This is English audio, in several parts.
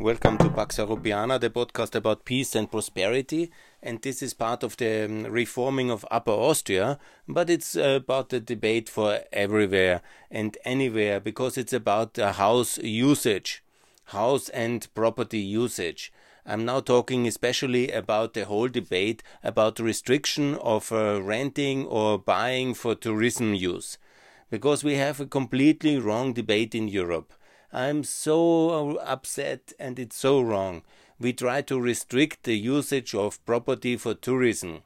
Welcome to Pax Europiana, the podcast about peace and prosperity. And this is part of the um, reforming of Upper Austria, but it's uh, about the debate for everywhere and anywhere because it's about uh, house usage, house and property usage. I'm now talking especially about the whole debate about restriction of uh, renting or buying for tourism use, because we have a completely wrong debate in Europe. I'm so upset and it's so wrong. We try to restrict the usage of property for tourism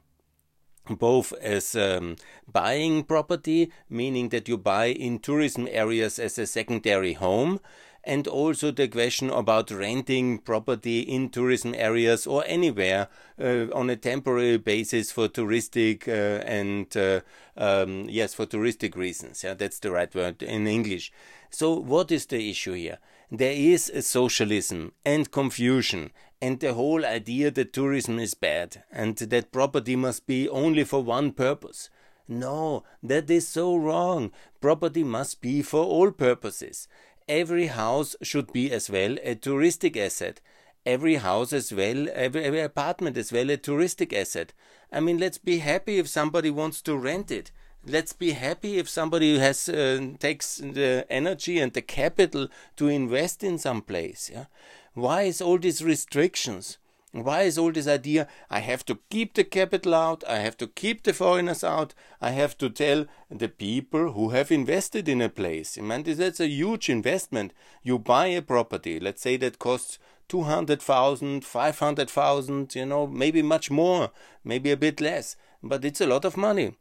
both as um, buying property, meaning that you buy in tourism areas as a secondary home, and also the question about renting property in tourism areas or anywhere uh, on a temporary basis for touristic uh, and uh, um, yes for touristic reasons. Yeah that's the right word in english. So what is the issue here? There is a socialism and confusion and the whole idea that tourism is bad and that property must be only for one purpose. No, that is so wrong. Property must be for all purposes every house should be as well a touristic asset. Every house as well, every, every apartment as well a touristic asset. I mean, let's be happy if somebody wants to rent it. Let's be happy if somebody has uh, takes the energy and the capital to invest in some place. Yeah? Why is all these restrictions? Why is all this idea I have to keep the capital out, I have to keep the foreigners out, I have to tell the people who have invested in a place? I mean, that's a huge investment. You buy a property, let's say that costs 200,000, 500,000, you know, maybe much more, maybe a bit less, but it's a lot of money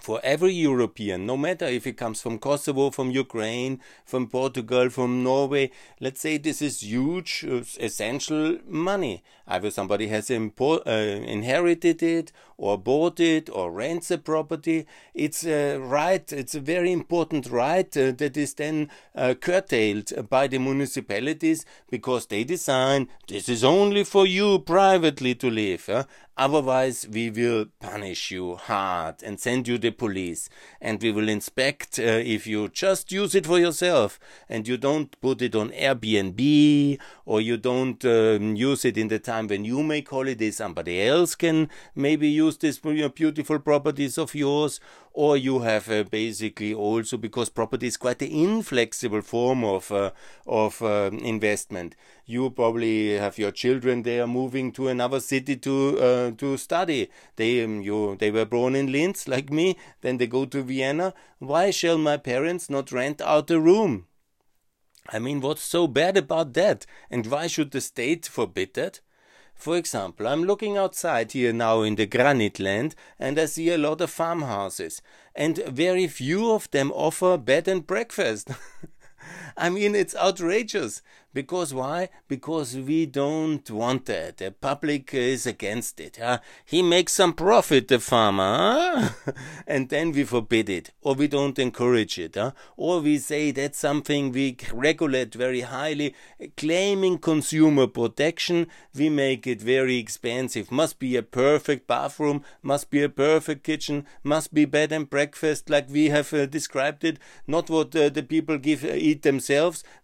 for every European, no matter if it comes from Kosovo, from Ukraine, from Portugal, from Norway, let's say this is huge, uh, essential money. Either somebody has uh, inherited it, or bought it, or rents a property. It's a right, it's a very important right uh, that is then uh, curtailed by the municipalities because they design this is only for you privately to live. Otherwise, we will punish you hard and send you the police. And we will inspect uh, if you just use it for yourself and you don't put it on Airbnb or you don't um, use it in the time when you make holiday. Somebody else can maybe use these beautiful properties of yours. Or you have uh, basically also because property is quite an inflexible form of uh, of uh, investment. You probably have your children they are moving to another city to uh, to study. They um, you they were born in Linz like me. Then they go to Vienna. Why shall my parents not rent out a room? I mean, what's so bad about that? And why should the state forbid that? For example, I'm looking outside here now in the granite land and I see a lot of farmhouses, and very few of them offer bed and breakfast. I mean, it's outrageous. Because why? Because we don't want that. The public is against it. Huh? He makes some profit, the farmer, huh? and then we forbid it, or we don't encourage it, huh? or we say that's something we regulate very highly, claiming consumer protection. We make it very expensive. Must be a perfect bathroom, must be a perfect kitchen, must be bed and breakfast like we have uh, described it. Not what uh, the people give uh, eat themselves,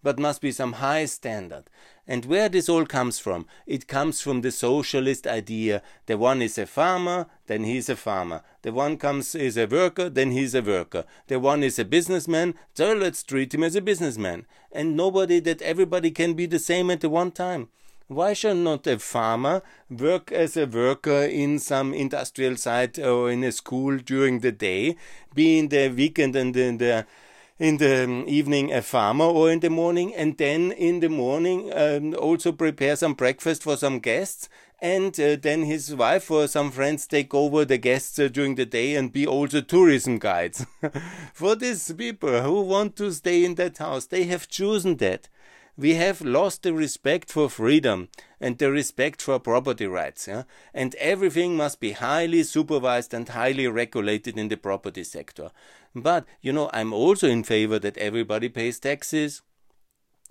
but must be some high standard. And where this all comes from? It comes from the socialist idea. The one is a farmer, then he's a farmer. The one comes is a worker, then he's a worker. The one is a businessman, so let's treat him as a businessman. And nobody that everybody can be the same at the one time. Why should not a farmer work as a worker in some industrial site or in a school during the day, be in the weekend and in the in the evening a farmer or in the morning and then in the morning um, also prepare some breakfast for some guests and uh, then his wife or some friends take over the guests uh, during the day and be also tourism guides for these people who want to stay in that house they have chosen that we have lost the respect for freedom and the respect for property rights. Yeah? And everything must be highly supervised and highly regulated in the property sector. But, you know, I'm also in favor that everybody pays taxes.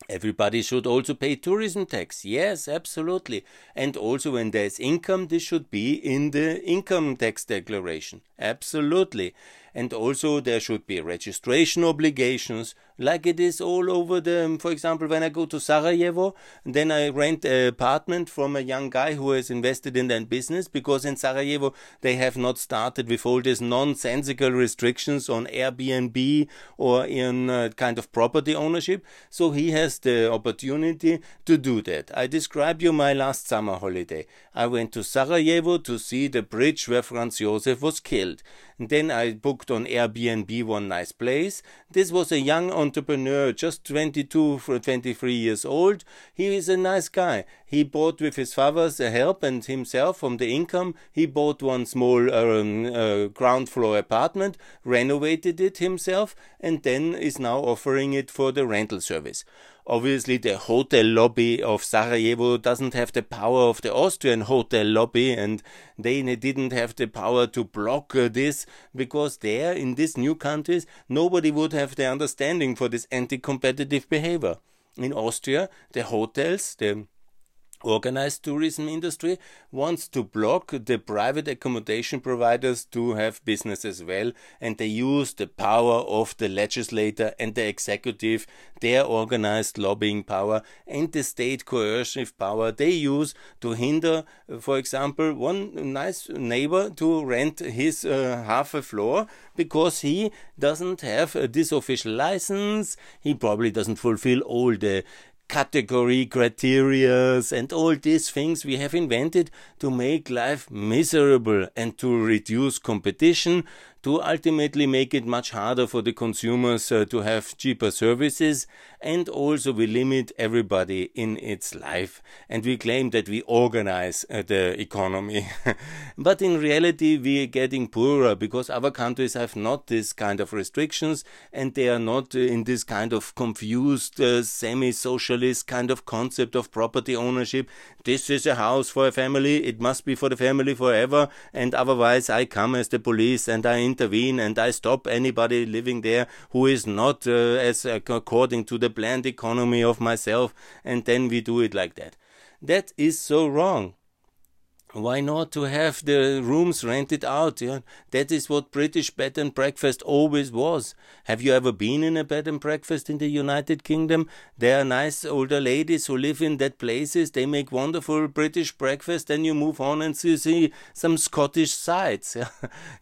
Everybody should also pay tourism tax. Yes, absolutely. And also, when there's income, this should be in the income tax declaration. Absolutely. And also there should be registration obligations, like it is all over the, for example, when I go to Sarajevo, then I rent an apartment from a young guy who has invested in that business because in Sarajevo they have not started with all these nonsensical restrictions on Airbnb or in uh, kind of property ownership. So he has the opportunity to do that. I describe you my last summer holiday. I went to Sarajevo to see the bridge where Franz Josef was killed. Then I booked on Airbnb one nice place. This was a young entrepreneur, just 22 for 23 years old. He is a nice guy. He bought with his father's help and himself from the income. He bought one small um, uh, ground floor apartment, renovated it himself, and then is now offering it for the rental service. Obviously, the hotel lobby of Sarajevo doesn't have the power of the Austrian hotel lobby, and they didn't have the power to block uh, this because there, in these new countries, nobody would have the understanding for this anti competitive behavior. In Austria, the hotels, the organized tourism industry wants to block the private accommodation providers to have business as well and they use the power of the legislator and the executive their organized lobbying power and the state coercive power they use to hinder for example one nice neighbor to rent his uh, half a floor because he doesn't have this official license. He probably doesn't fulfill all the category criterias and all these things we have invented to make life miserable and to reduce competition to ultimately make it much harder for the consumers uh, to have cheaper services and also we limit everybody in its life. And we claim that we organize uh, the economy. But in reality we are getting poorer because other countries have not this kind of restrictions and they are not uh, in this kind of confused uh, semi-socialist kind of concept of property ownership. This is a house for a family. It must be for the family forever. And otherwise i come as the police and i intervene and I stop anybody living there who is not uh, as according to the planned economy of myself, and then we do it like that. That is so wrong. Why not to have the rooms rented out? Yeah? That is what British bed and breakfast always was. Have you ever been in a bed and breakfast in the United Kingdom? There are nice older ladies who live in that places. They make wonderful British breakfast. Then you move on and see, see some Scottish sights. Yeah?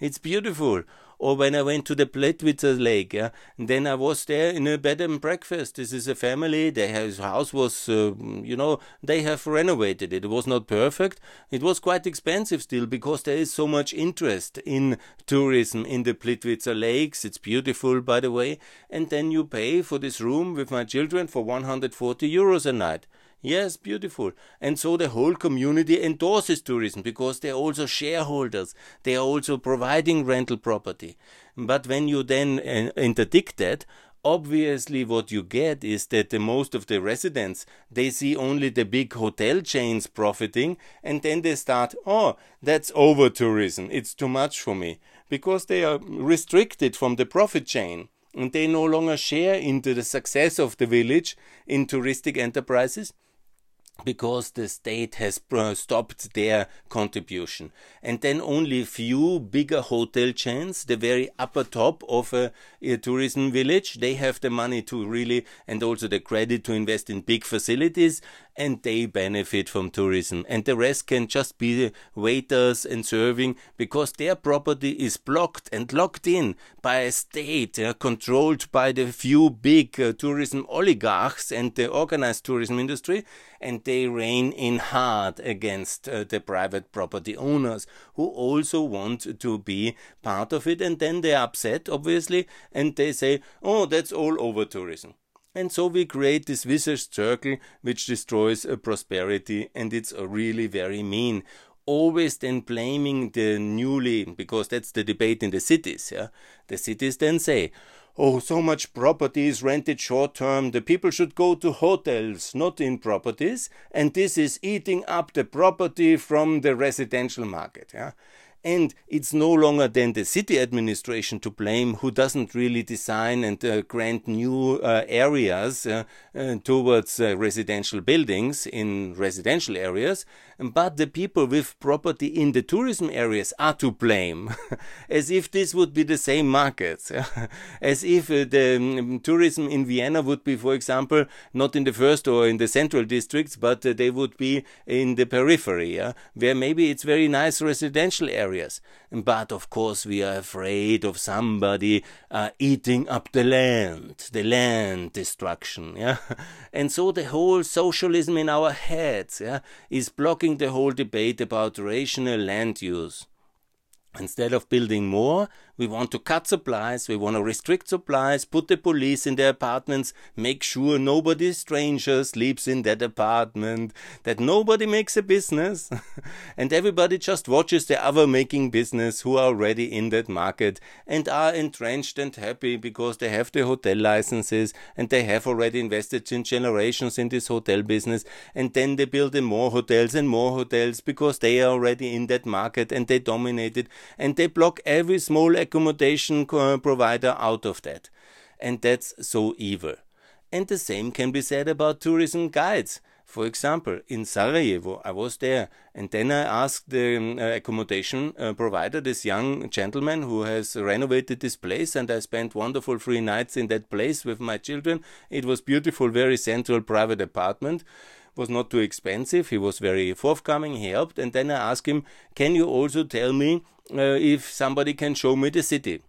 it's beautiful or when I went to the Plitvice Lake, yeah, then I was there in a bed and breakfast. This is a family. Their house was, uh, you know, they have renovated it. It was not perfect. It was quite expensive still because there is so much interest in tourism in the Plitvice Lakes. It's beautiful, by the way. And then you pay for this room with my children for 140 euros a night. Yes, beautiful. And so the whole community endorses tourism because they're also shareholders. They are also providing rental property. But when you then uh, interdict that, obviously what you get is that the most of the residents they see only the big hotel chains profiting and then they start oh that's over tourism it's too much for me because they are restricted from the profit chain and they no longer share into the success of the village in touristic enterprises because the state has stopped their contribution. And then only few bigger hotel chains, the very upper top of a, a, tourism village, they have the money to really and also the credit to invest in big facilities and they benefit from tourism. And the rest can just be waiters and serving because their property is blocked and locked in by a state uh, controlled by the few big uh, tourism oligarchs and the organized tourism industry and they rein in hard against uh, the private property owners who also want to be part of it. And then they're upset obviously and they say oh that's all over tourism. And so we create this vicious circle which destroys uh, prosperity and it's uh, really very mean. Always then blaming the newly because that's the debate in the cities yeah? The cities then say oh, so much property is rented short term, the people should go to hotels, not in properties, and this is eating up the property from the residential market. Yeah? and it's no longer then the city administration to blame who doesn't really design and uh, grant new uh, areas uh, uh towards uh, residential buildings in residential areas but the people with property in the tourism areas are to blame as if this would be the same markets as if uh, the um, tourism in Vienna would be for example not in the first or in the central districts but they would be in the periphery yeah? where maybe it's very nice residential areas areas. But of course, we are afraid of somebody uh, eating up the land, the land destruction. Yeah, and so the whole socialism in our heads yeah, is blocking the whole debate about rational land use. Instead of building more, we want to cut supplies, we want to restrict supplies, put the police in their apartments, make sure nobody stranger sleeps in that apartment, that nobody makes a business, and everybody just watches the other making business who are already in that market and are entrenched and happy because they have the hotel licenses and they have already invested in generations in this hotel business. And then they build more hotels and more hotels because they are already in that market and they dominate it. And they block every small accommodation provider out of that. And that's so evil. And the same can be said about tourism guides. For example, in Sarajevo, I was there, and then I asked the um, accommodation uh, provider, this young gentleman who has renovated this place, and I spent wonderful three nights in that place with my children. It was beautiful, very central private apartment was not too expensive. He was very forthcoming. He helped. And then I asked him, Can you also tell me uh, if somebody can show me the city?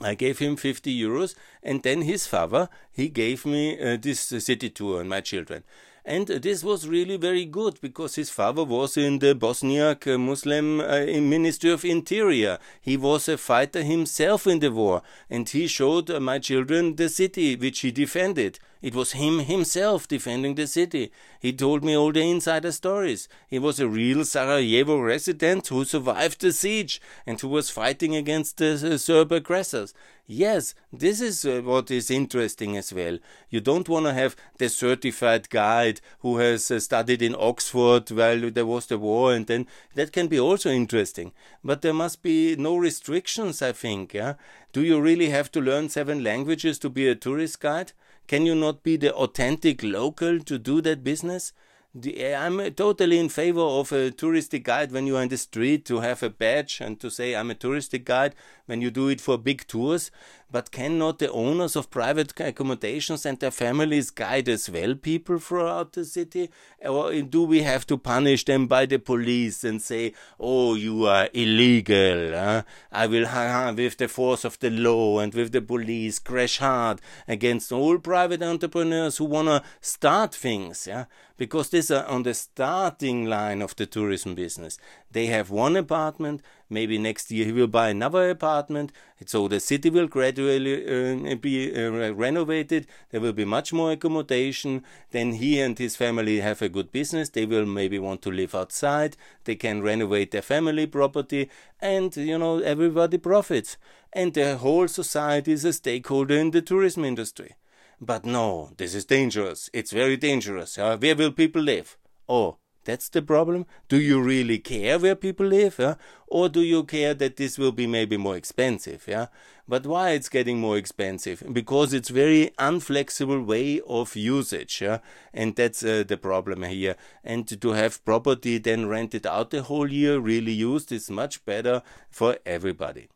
I gave him 50 euros, and then his father he gave me uh, this city tour and my children. And this was really very good because his father was in the Bosniak uh, Muslim uh, Ministry of Interior. He was a fighter himself in the war, and he showed uh, my children the city which he defended. It was him himself defending the city. He told me all the insider stories. He was a real Sarajevo resident who survived the siege and who was fighting against the Serb aggressors. Yes, this is uh, what is interesting as well. You don't want to have the certified guide who has uh, studied in Oxford while there was the war, and then that can be also interesting. But there must be no restrictions, I think. Yeah? Do you really have to learn seven languages to be a tourist guide? Can you not be the authentic local to do that business? The, eh, I'm eh, totally in favor of a touristic guide when you are in the street to have a badge and to say I'm a touristic guide when you do it for big tours. But cannot the owners of private accommodations and their families guide as well people throughout the city? Or do we have to punish them by the police and say, oh, you are illegal? Huh? I will, with the force of the law and with the police, crash hard against all private entrepreneurs who want to start things. Yeah? Because these are uh, on the starting line of the tourism business. They have one apartment, maybe next year he will buy another apartment, so the city will gradually uh, be uh, renovated, there will be much more accommodation, then he and his family have a good business, they will maybe want to live outside, they can renovate their family property, and you know, everybody profits. And the whole society is a stakeholder in the tourism industry. But no, this is dangerous. It's very dangerous. Uh, where will people live? Oh, that's the problem. Do you really care where people live? Yeah? Or do you care that this will be maybe more expensive? Yeah? But why it's getting more expensive? Because it's very unflexible way of usage. Yeah? And that's uh, the problem here. And to have property then rented out the whole year, really used, is much better for everybody.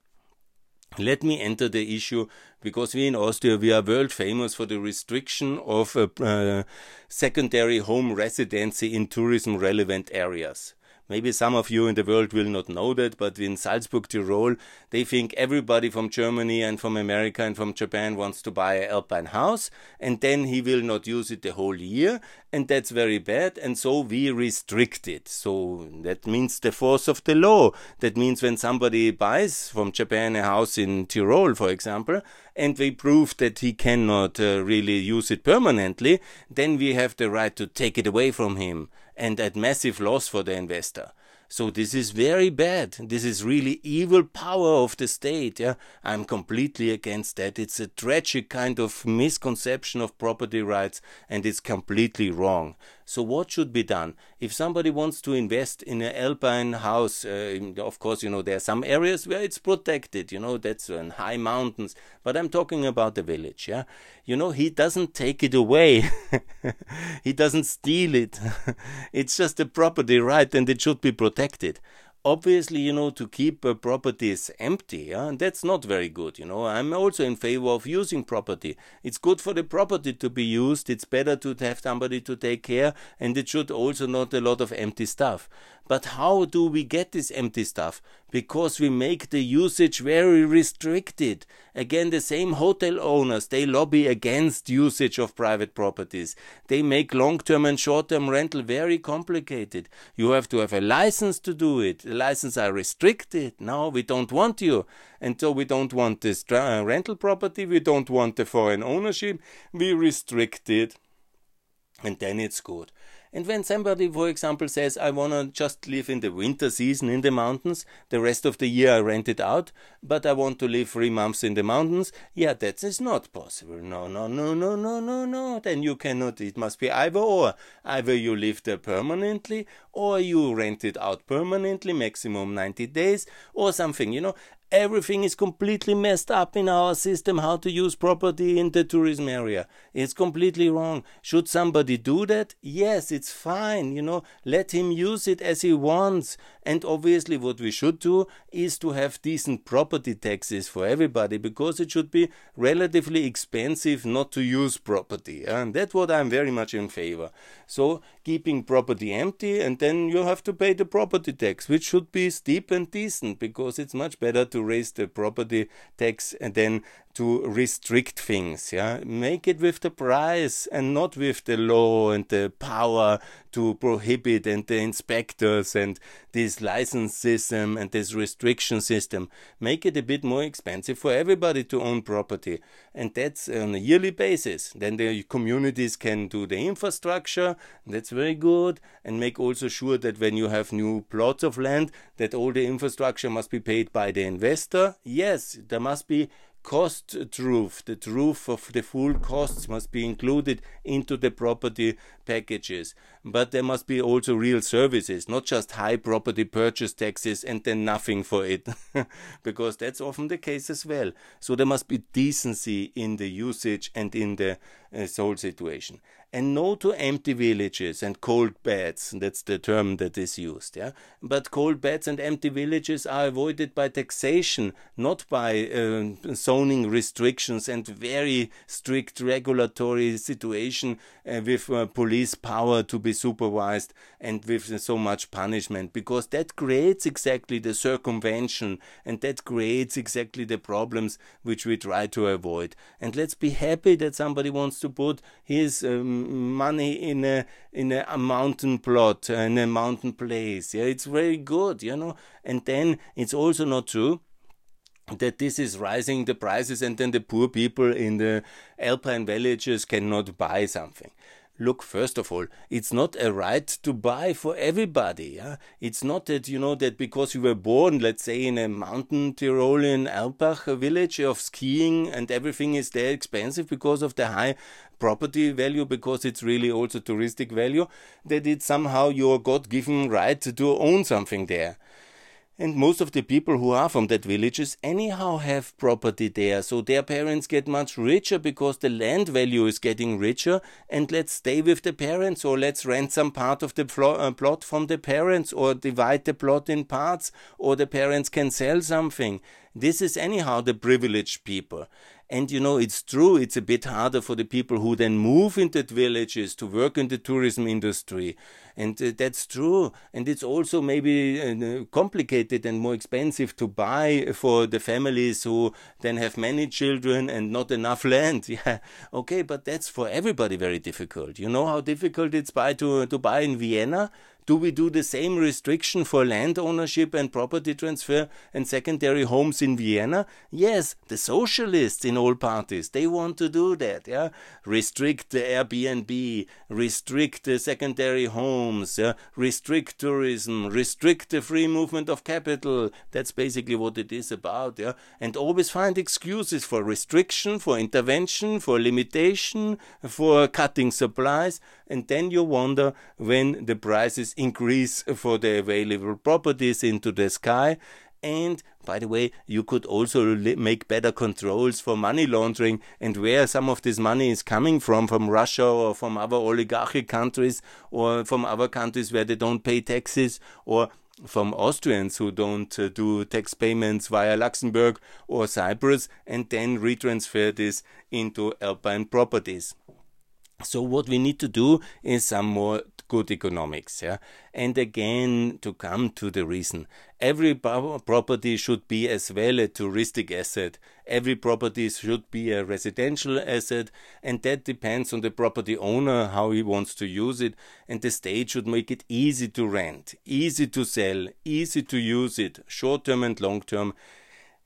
Let me enter the issue because we in Austria we are world famous for the restriction of uh, uh, secondary home residency in tourism relevant areas. Maybe some of you in the world will not know that, but in Salzburg, Tyrol, they think everybody from Germany and from America and from Japan wants to buy an alpine house, and then he will not use it the whole year, and that's very bad, and so we restrict it. So that means the force of the law. That means when somebody buys from Japan a house in Tyrol, for example, and we prove that he cannot uh, really use it permanently, then we have the right to take it away from him and at massive loss for the investor. So this is very bad. This is really evil power of the state. Yeah, I'm completely against that. It's a tragic kind of misconception of property rights, and it's completely wrong. So what should be done? If somebody wants to invest in an alpine house, uh, of course, you know, there are some areas where it's protected, you know, that's in high mountains, but I'm talking about the village, yeah? You know, he doesn't take it away. he doesn't steal it. it's just a property right and it should be protected obviously, you know, to keep uh, properties empty, yeah, that's not very good. You know, I'm also in favor of using property. It's good for the property to be used. It's better to have somebody to take care, and it should also not a lot of empty stuff. But how do we get this empty stuff? Because we make the usage very restricted. Again, the same hotel owners, they lobby against usage of private properties. They make long-term and short-term rental very complicated. You have to have a license to do it. The licenses are restricted. No, we don't want you. And so we don't want this uh, rental property. We don't want the foreign ownership. We restrict it. And then it's good. And when somebody, for example, says, I want to just live in the winter season in the mountains, the rest of the year I rent it out, but I want to live three months in the mountains, yeah, that is not possible. No, no, no, no, no, no, no. Then you cannot, it must be either or. Either you live there permanently, or you rent it out permanently, maximum 90 days, or something, you know everything is completely messed up in our system how to use property in the tourism area. It's completely wrong. Should somebody do that? Yes, it's fine, you know, let him use it as he wants. And obviously, what we should do is to have decent property taxes for everybody because it should be relatively expensive not to use property. And that's what I'm very much in favor. So, keeping property empty, and then you have to pay the property tax, which should be steep and decent because it's much better to raise the property tax and then to restrict things. Yeah, make it with the price and not with the law and the power to prohibit and the inspectors and this license system and this restriction system. Make it a bit more expensive for everybody to own property, and that's on a yearly basis. Then the communities can do the infrastructure. That's very good, and make also sure that when you have new plots of land, that all the infrastructure must be paid by the investor. Yes, there must be cost truth, the truth of the full costs must be included into the property packages. But there must be also real services, not just high property purchase taxes and then nothing for it, because that's often the case as well. So there must be decency in the usage and in the uh, whole situation and no to empty villages and cold beds. That's the term that is used. Yeah, but cold beds and empty villages are avoided by taxation, not by uh, zoning restrictions and very strict regulatory situation uh, with uh, police power to be supervised and with so much punishment, because that creates exactly the circumvention and that creates exactly the problems which we try to avoid. And let's be happy that somebody wants to put his um, money in a in a, mountain plot uh, in a mountain place. Yeah, it's very good, you know. And then it's also not true that this is rising the prices and then the poor people in the alpine villages cannot buy something look first of all it's not a right to buy for everybody yeah? it's not that you know that because you were born let's say in a mountain tyrolean alpbach village of skiing and everything is there expensive because of the high property value because it's really also touristic value that it's somehow your god-given right to own something there and most of the people who are from that villages anyhow have property there, so their parents get much richer because the land value is getting richer. And let's stay with the parents, or let's rent some part of the uh, plot from the parents, or divide the plot in parts, or the parents can sell something. This is anyhow the privileged people. And you know, it's true, it's a bit harder for the people who then move into the villages to work in the tourism industry. And uh, that's true. And it's also maybe uh, complicated and more expensive to buy for the families who then have many children and not enough land. Yeah, okay, but that's for everybody very difficult. You know how difficult it's buy to, to buy in Vienna? Do we do the same restriction for land ownership and property transfer and secondary homes in Vienna? Yes, the socialists in all parties, they want to do that, yeah? Restrict the Airbnb, restrict the secondary homes, yeah? restrict tourism, restrict the free movement of capital. That's basically what it is about, yeah? And always find excuses for restriction, for intervention, for limitation, for cutting supplies. And then you wonder when the prices increase for the available properties into the sky and by the way, you could also make better controls for money laundering and where some of this money is coming from, from Russia or from other oligarchic countries or from other countries where they don't pay taxes or from Austrians who don't uh, do tax payments via Luxembourg or Cyprus and then retransfer this into alpine properties. So what we need to do is some more good economics, yeah. And again, to come to the reason, every property should be as well a touristic asset. Every property should be a residential asset, and that depends on the property owner how he wants to use it. And the state should make it easy to rent, easy to sell, easy to use it, short term and long term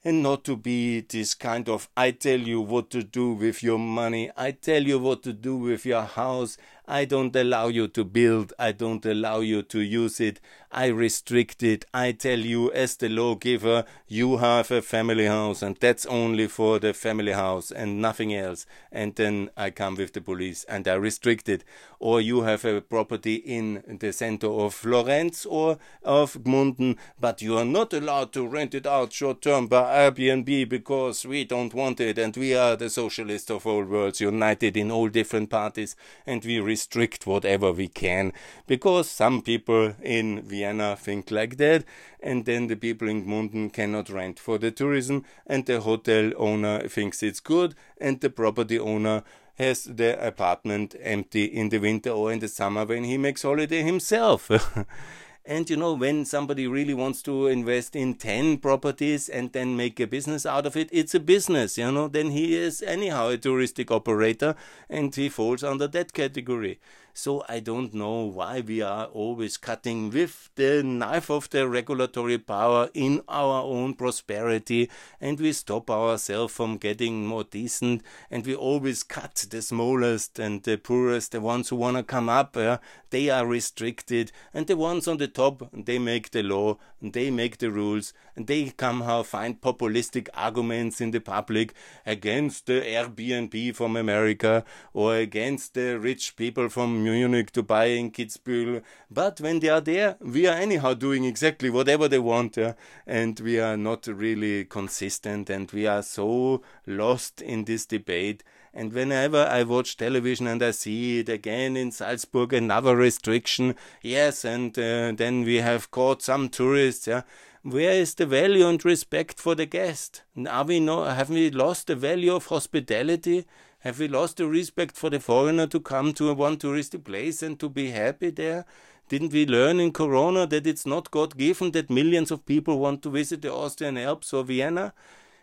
and not to be this kind of I tell you what to do with your money, I tell you what to do with your house, I don't allow you to build, I don't allow you to use it, I restrict it, I tell you as the lawgiver, you have a family house and that's only for the family house and nothing else. And then I come with the police and I restrict it. Or you have a property in the center of Florence or of Gmunden, but you are not allowed to rent it out short term by Airbnb because we don't want it. And we are the socialists of all worlds united in all different parties. And we restrict whatever we can because some people in Vienna think like that, and then the people in Gmunden cannot rent for the tourism, and the hotel owner thinks it's good, and the property owner has the apartment empty in the winter or in the summer when he makes holiday himself. And you know, when somebody really wants to invest in 10 properties and then make a business out of it, it's a business, you know, then he is anyhow a touristic operator and he falls under that category. So I don't know why we are always cutting with the knife of the regulatory power in our own prosperity and we stop ourselves from getting more decent and we always cut the smallest and the poorest, the ones who want to come up, uh, they are restricted and the ones on the top, they make the law, and they make the rules and they somehow find populistic arguments in the public against the Airbnb from America or against the rich people from Munich to buy in Kitzbühel. But when they are there, we are anyhow doing exactly whatever they want, yeah? and we are not really consistent, and we are so lost in this debate. And whenever I watch television and I see it again in Salzburg, another restriction, yes, and uh, then we have caught some tourists, yeah. Where is the value and respect for the guest? Are we have we lost the value of hospitality? Have we lost the respect for the foreigner to come to a one touristic place and to be happy there? Didn't we learn in Corona that it's not God given that millions of people want to visit the Austrian Alps or Vienna?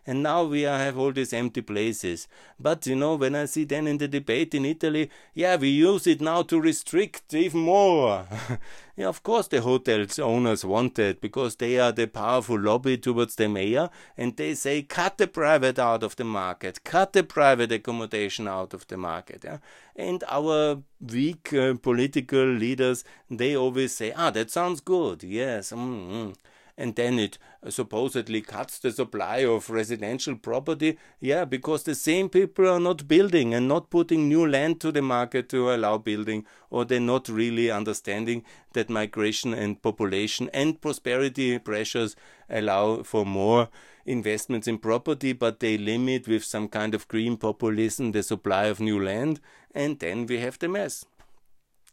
And now we have all these empty places. But you know, when I see then in the debate in Italy, yeah, we use it now to restrict even more. yeah, of course, the hotels owners want it because they are the powerful lobby towards the mayor, and they say cut the private out of the market, cut the private accommodation out of the market. Yeah? And our weak uh, political leaders, they always say, ah, that sounds good. Yes. Mm-hmm and then it uh, supposedly cuts the supply of residential property. Yeah, because the same people are not building and not putting new land to the market to allow building, or they're not really understanding that migration and population and prosperity pressures allow for more investments in property, but they limit with some kind of green populism the supply of new land, and then we have the mess.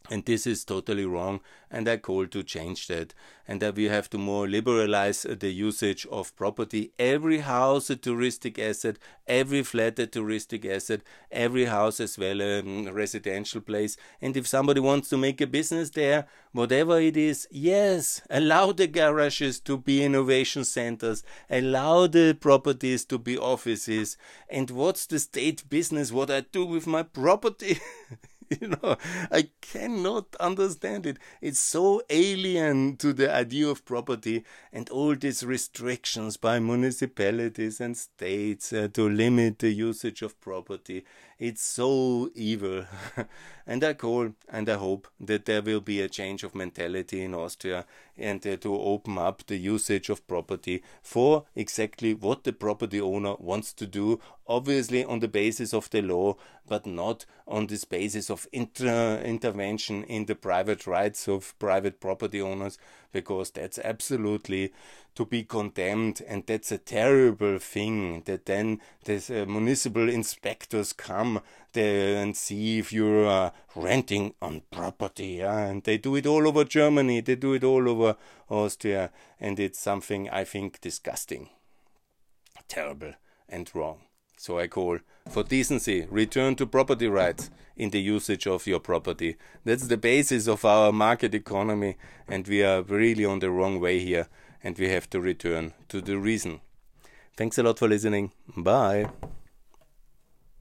And this is totally wrong, and I call to change that. And that we have to more liberalize uh, the usage of property. Every house a touristic asset, every flat a touristic asset, every house as well a residential place. And if somebody wants to make a business there, whatever it is, yes, allow the garages to be innovation centers, allow the properties to be offices. And what's the state business? What I do with my property? you know, I cannot understand it. It's so alien to the idea of property and all these restrictions by municipalities and states uh, to limit the usage of property. It's so evil. and I call and I hope that there will be a change of mentality in Austria and uh, to open up the usage of property for exactly what the property owner wants to do, obviously on the basis of the law, but not on this basis of inter- intervention in the private rights of private property owners, because that's absolutely to be condemned, and that's a terrible thing. That then the uh, municipal inspectors come there and see if you're uh, renting on property, and they do it all over Germany, they do it all over Austria, and it's something I think disgusting, terrible, and wrong. So I call for decency, return to property rights in the usage of your property. That's the basis of our market economy, and we are really on the wrong way here, and we have to return to the reason. Thanks a lot for listening. Bye.